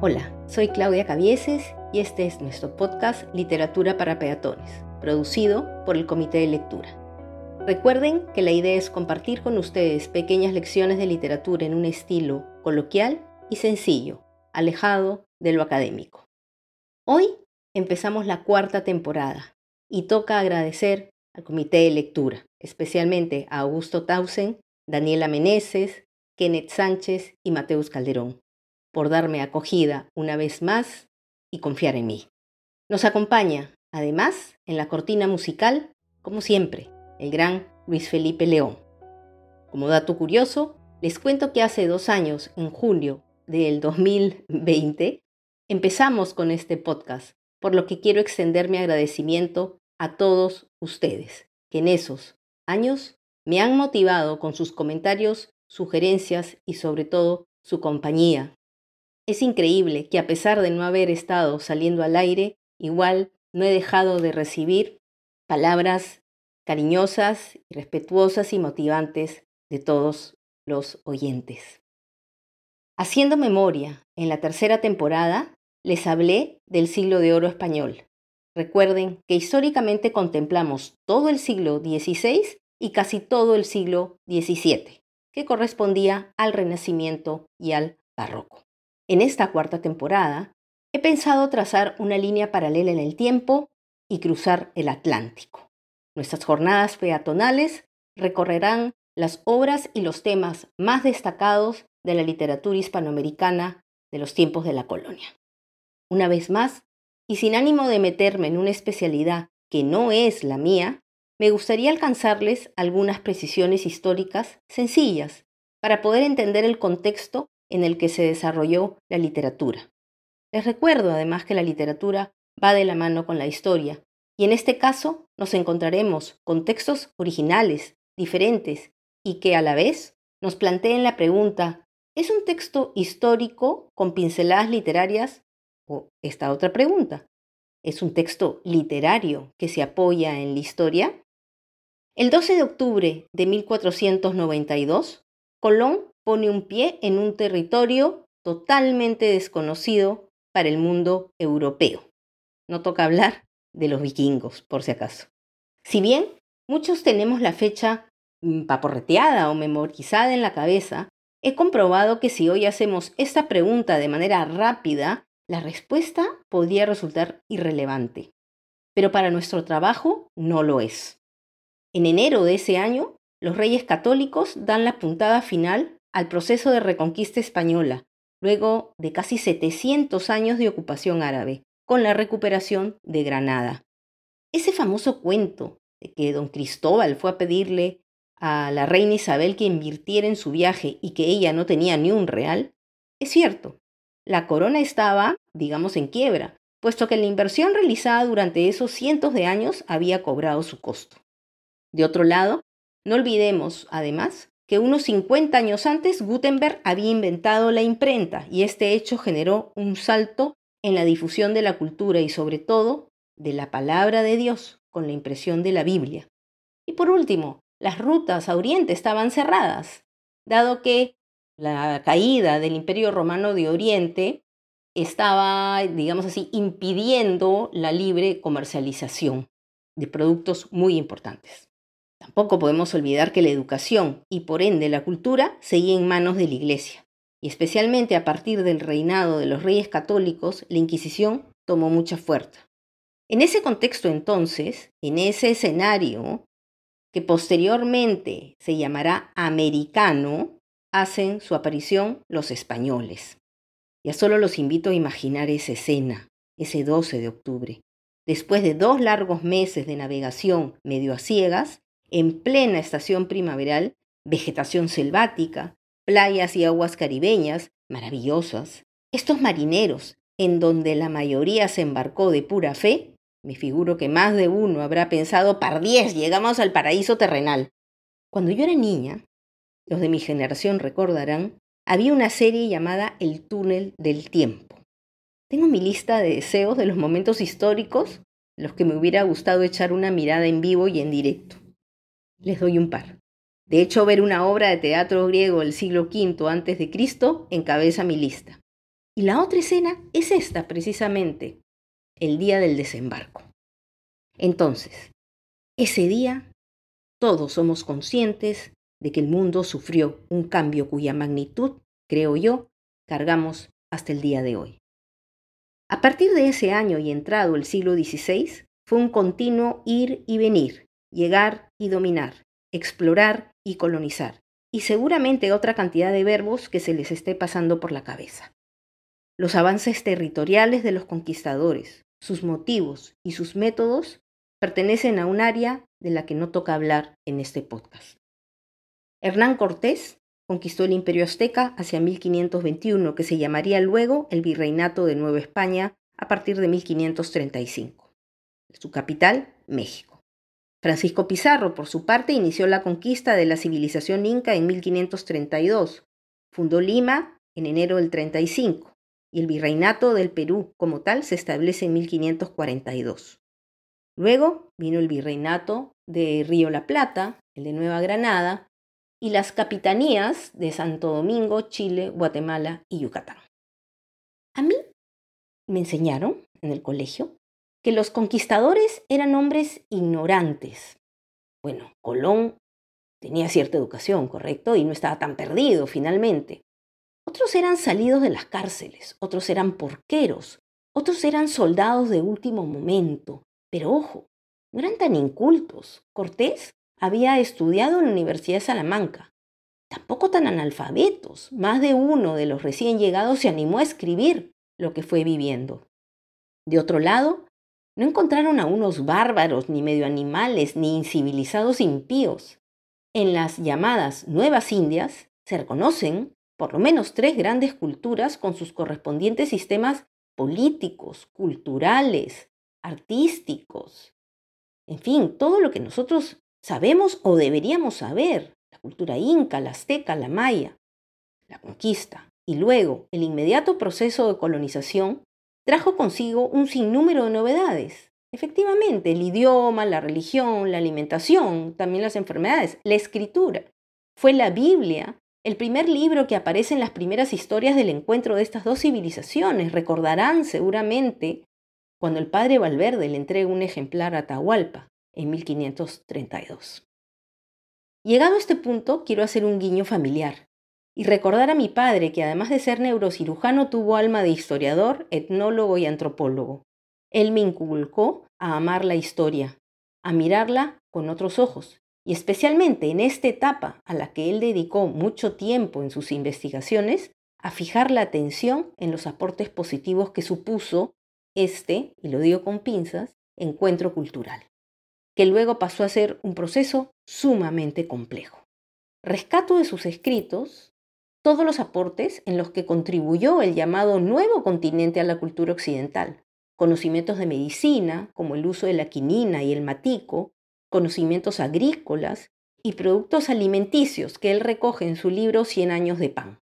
Hola, soy Claudia Cavieses y este es nuestro podcast Literatura para Peatones, producido por el Comité de Lectura. Recuerden que la idea es compartir con ustedes pequeñas lecciones de literatura en un estilo coloquial y sencillo, alejado de lo académico. Hoy empezamos la cuarta temporada y toca agradecer al Comité de Lectura, especialmente a Augusto Tausen, Daniela Meneses, Kenneth Sánchez y Mateus Calderón por darme acogida una vez más y confiar en mí. Nos acompaña, además, en la cortina musical, como siempre, el gran Luis Felipe León. Como dato curioso, les cuento que hace dos años, en julio del 2020, empezamos con este podcast, por lo que quiero extender mi agradecimiento a todos ustedes, que en esos años me han motivado con sus comentarios, sugerencias y sobre todo su compañía es increíble que a pesar de no haber estado saliendo al aire, igual no he dejado de recibir palabras cariñosas, respetuosas y motivantes de todos los oyentes. Haciendo memoria, en la tercera temporada les hablé del siglo de oro español. Recuerden que históricamente contemplamos todo el siglo XVI y casi todo el siglo XVII, que correspondía al Renacimiento y al Barroco. En esta cuarta temporada, he pensado trazar una línea paralela en el tiempo y cruzar el Atlántico. Nuestras jornadas peatonales recorrerán las obras y los temas más destacados de la literatura hispanoamericana de los tiempos de la colonia. Una vez más, y sin ánimo de meterme en una especialidad que no es la mía, me gustaría alcanzarles algunas precisiones históricas sencillas para poder entender el contexto en el que se desarrolló la literatura. Les recuerdo además que la literatura va de la mano con la historia, y en este caso nos encontraremos con textos originales, diferentes, y que a la vez nos planteen la pregunta, ¿es un texto histórico con pinceladas literarias? O esta otra pregunta, ¿es un texto literario que se apoya en la historia? El 12 de octubre de 1492, Colón pone un pie en un territorio totalmente desconocido para el mundo europeo. No toca hablar de los vikingos, por si acaso. Si bien muchos tenemos la fecha mm, paporreteada o memorizada en la cabeza, he comprobado que si hoy hacemos esta pregunta de manera rápida, la respuesta podría resultar irrelevante. Pero para nuestro trabajo no lo es. En enero de ese año, los reyes católicos dan la puntada final al proceso de reconquista española, luego de casi 700 años de ocupación árabe, con la recuperación de Granada. Ese famoso cuento de que don Cristóbal fue a pedirle a la reina Isabel que invirtiera en su viaje y que ella no tenía ni un real, es cierto. La corona estaba, digamos, en quiebra, puesto que la inversión realizada durante esos cientos de años había cobrado su costo. De otro lado, no olvidemos, además, que unos 50 años antes Gutenberg había inventado la imprenta y este hecho generó un salto en la difusión de la cultura y sobre todo de la palabra de Dios con la impresión de la Biblia. Y por último, las rutas a Oriente estaban cerradas, dado que la caída del Imperio Romano de Oriente estaba, digamos así, impidiendo la libre comercialización de productos muy importantes. Tampoco podemos olvidar que la educación y por ende la cultura seguía en manos de la Iglesia. Y especialmente a partir del reinado de los reyes católicos, la Inquisición tomó mucha fuerza. En ese contexto entonces, en ese escenario, que posteriormente se llamará americano, hacen su aparición los españoles. Ya solo los invito a imaginar esa escena, ese 12 de octubre. Después de dos largos meses de navegación medio a ciegas, en plena estación primaveral, vegetación selvática, playas y aguas caribeñas maravillosas. Estos marineros, en donde la mayoría se embarcó de pura fe, me figuro que más de uno habrá pensado, par diez, llegamos al paraíso terrenal. Cuando yo era niña, los de mi generación recordarán, había una serie llamada El túnel del tiempo. Tengo mi lista de deseos de los momentos históricos, los que me hubiera gustado echar una mirada en vivo y en directo. Les doy un par. De hecho, ver una obra de teatro griego del siglo V antes de Cristo encabeza mi lista. Y la otra escena es esta precisamente, el día del desembarco. Entonces, ese día todos somos conscientes de que el mundo sufrió un cambio cuya magnitud, creo yo, cargamos hasta el día de hoy. A partir de ese año y entrado el siglo XVI, fue un continuo ir y venir, llegar y dominar, explorar y colonizar, y seguramente otra cantidad de verbos que se les esté pasando por la cabeza. Los avances territoriales de los conquistadores, sus motivos y sus métodos pertenecen a un área de la que no toca hablar en este podcast. Hernán Cortés conquistó el imperio azteca hacia 1521, que se llamaría luego el Virreinato de Nueva España a partir de 1535. Su capital, México. Francisco Pizarro, por su parte, inició la conquista de la civilización inca en 1532. Fundó Lima en enero del 35 y el virreinato del Perú como tal se establece en 1542. Luego vino el virreinato de Río La Plata, el de Nueva Granada, y las capitanías de Santo Domingo, Chile, Guatemala y Yucatán. A mí me enseñaron en el colegio que los conquistadores eran hombres ignorantes. Bueno, Colón tenía cierta educación, correcto, y no estaba tan perdido finalmente. Otros eran salidos de las cárceles, otros eran porqueros, otros eran soldados de último momento. Pero ojo, no eran tan incultos. Cortés había estudiado en la Universidad de Salamanca. Tampoco tan analfabetos. Más de uno de los recién llegados se animó a escribir lo que fue viviendo. De otro lado, no encontraron a unos bárbaros, ni medio animales, ni incivilizados impíos. En las llamadas Nuevas Indias se reconocen por lo menos tres grandes culturas con sus correspondientes sistemas políticos, culturales, artísticos. En fin, todo lo que nosotros sabemos o deberíamos saber, la cultura inca, la azteca, la maya, la conquista, y luego el inmediato proceso de colonización, trajo consigo un sinnúmero de novedades. Efectivamente, el idioma, la religión, la alimentación, también las enfermedades, la escritura. Fue la Biblia el primer libro que aparece en las primeras historias del encuentro de estas dos civilizaciones. Recordarán seguramente cuando el padre Valverde le entrega un ejemplar a Atahualpa en 1532. Llegado a este punto, quiero hacer un guiño familiar y recordar a mi padre que además de ser neurocirujano tuvo alma de historiador, etnólogo y antropólogo. Él me inculcó a amar la historia, a mirarla con otros ojos, y especialmente en esta etapa a la que él dedicó mucho tiempo en sus investigaciones, a fijar la atención en los aportes positivos que supuso este, y lo digo con pinzas, encuentro cultural que luego pasó a ser un proceso sumamente complejo. Rescato de sus escritos todos los aportes en los que contribuyó el llamado nuevo continente a la cultura occidental, conocimientos de medicina, como el uso de la quinina y el matico, conocimientos agrícolas y productos alimenticios que él recoge en su libro Cien años de pan.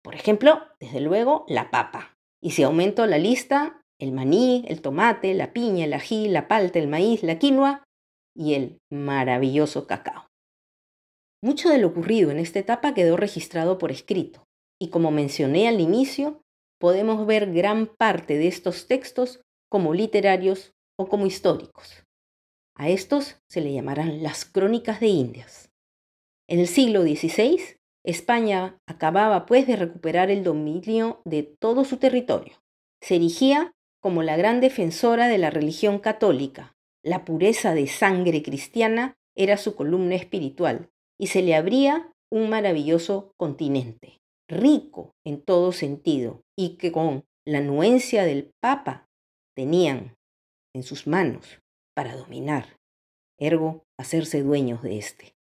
Por ejemplo, desde luego, la papa. Y si aumento la lista, el maní, el tomate, la piña, el ají, la palta, el maíz, la quinoa y el maravilloso cacao. Mucho de lo ocurrido en esta etapa quedó registrado por escrito, y como mencioné al inicio, podemos ver gran parte de estos textos como literarios o como históricos. A estos se le llamarán las crónicas de Indias. En el siglo XVI, España acababa pues de recuperar el dominio de todo su territorio. Se erigía como la gran defensora de la religión católica, la pureza de sangre cristiana era su columna espiritual y se le abría un maravilloso continente, rico en todo sentido y que con la anuencia del Papa tenían en sus manos para dominar, ergo hacerse dueños de éste.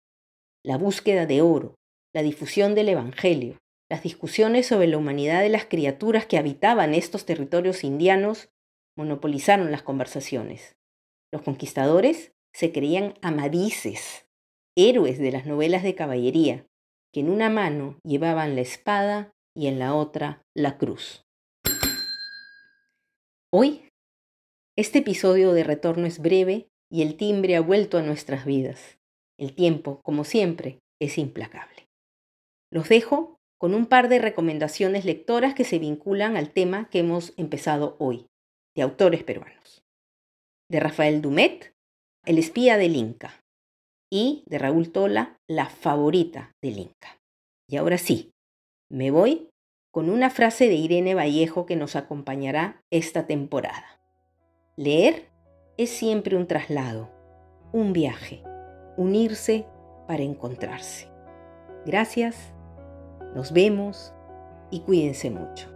La búsqueda de oro, la difusión del Evangelio, las discusiones sobre la humanidad de las criaturas que habitaban estos territorios indianos monopolizaron las conversaciones. Los conquistadores se creían amadices, héroes de las novelas de caballería, que en una mano llevaban la espada y en la otra la cruz. Hoy, este episodio de retorno es breve y el timbre ha vuelto a nuestras vidas. El tiempo, como siempre, es implacable. Los dejo con un par de recomendaciones lectoras que se vinculan al tema que hemos empezado hoy, de autores peruanos. De Rafael Dumet, El espía del Inca, y de Raúl Tola, La favorita del Inca. Y ahora sí, me voy con una frase de Irene Vallejo que nos acompañará esta temporada. Leer es siempre un traslado, un viaje, unirse para encontrarse. Gracias, nos vemos y cuídense mucho.